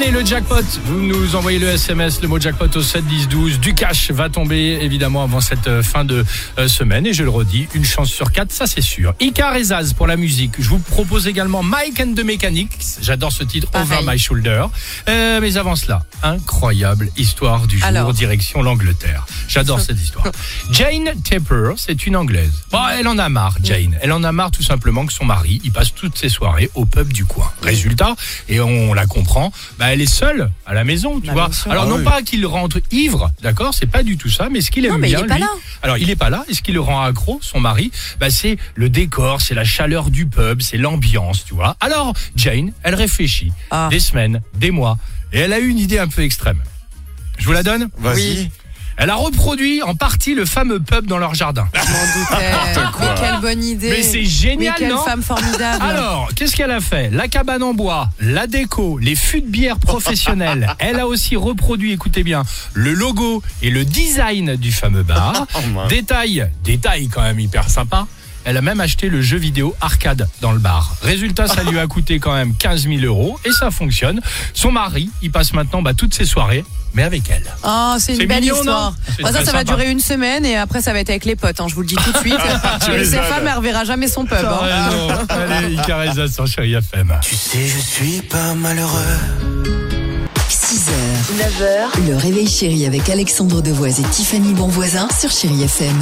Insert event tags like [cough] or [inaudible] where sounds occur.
Allez, le jackpot. Vous nous envoyez le SMS, le mot jackpot au 7 10 12. Du cash va tomber évidemment avant cette euh, fin de euh, semaine. Et je le redis, une chance sur quatre, ça c'est sûr. Icar et Zaz pour la musique. Je vous propose également Mike and the Mechanics. J'adore ce titre, Pareil. Over My Shoulder. Euh, mais avant cela, incroyable histoire du jour, Alors. direction l'Angleterre. J'adore [laughs] cette histoire. Jane Tepper, c'est une Anglaise. Bon, elle en a marre, Jane. Elle en a marre tout simplement que son mari, il passe toutes ses soirées au pub du coin. Résultat, et on la comprend, bah, elle est seule à la maison, tu Bah, vois. Alors Ah non oui. pas qu'il rentre ivre, d'accord, c'est pas du tout ça, mais ce qu'il aime Non, mais il bien, est pas lui- là. alors il est pas là, et ce qui le rend accro, son mari, bah, c'est le décor, c'est la chaleur du pub, c'est l'ambiance, tu vois. Alors Jane, elle réfléchit Ah. des semaines, des mois, et elle a eu une idée un peu extrême. Je vous la donne? Vas-y. Oui. Elle a reproduit en partie le fameux pub dans leur jardin. [laughs] Mais quelle bonne idée. Mais c'est Mais génial, quelle non femme formidable. Alors, qu'est-ce qu'elle a fait? La cabane en bois, la déco, les fûts de bière professionnels. [laughs] Elle a aussi reproduit, écoutez bien, le logo et le design du fameux bar. [laughs] Oh, détail, détail quand même hyper sympa. Elle a même acheté le jeu vidéo arcade dans le bar. Résultat, ça lui a coûté quand même 15 000 euros et ça fonctionne. Son mari, il passe maintenant bah, toutes ses soirées, mais avec elle. Oh, c'est une belle mignon, histoire. non Bon, ça, ça va durer une semaine et après, ça va être avec les potes. hein, je vous le dis tout de suite. [laughs] Et as, femmes, là. elle reverra jamais son pub. T'as hein. raison. Allez, Icareza sur Chéri FM. Tu sais, je suis pas malheureux. 6h, 9h, le réveil chéri avec Alexandre Devoise et Tiffany Bonvoisin sur Chéri FM.